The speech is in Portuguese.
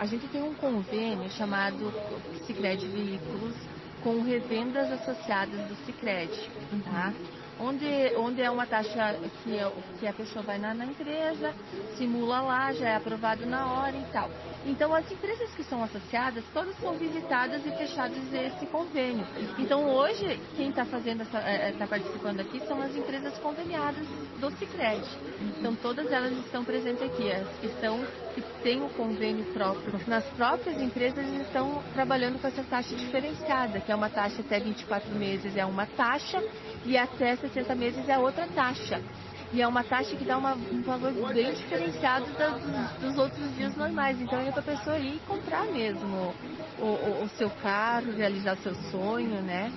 A gente tem um convênio chamado Sicredi Veículos com revendas associadas do Sicredi, tá? Onde, onde é uma taxa que, que a pessoa vai na, na empresa, simula lá, já é aprovado na hora e tal. Então, as empresas que são associadas, todas são visitadas e fechadas esse convênio. Então, hoje, quem está fazendo está é, tá participando aqui são as empresas conveniadas do Cicred. Então, todas elas estão presentes aqui. As que estão que têm o convênio próprio. Nas próprias empresas estão trabalhando com essa taxa diferenciada, que é uma taxa até 24 meses é uma taxa e até 60 meses é outra taxa. E é uma taxa que dá uma, um valor bem diferenciado da, dos, dos, outros dias normais. Então é para a pessoa ir comprar mesmo o, o, o seu carro, realizar seu sonho, né?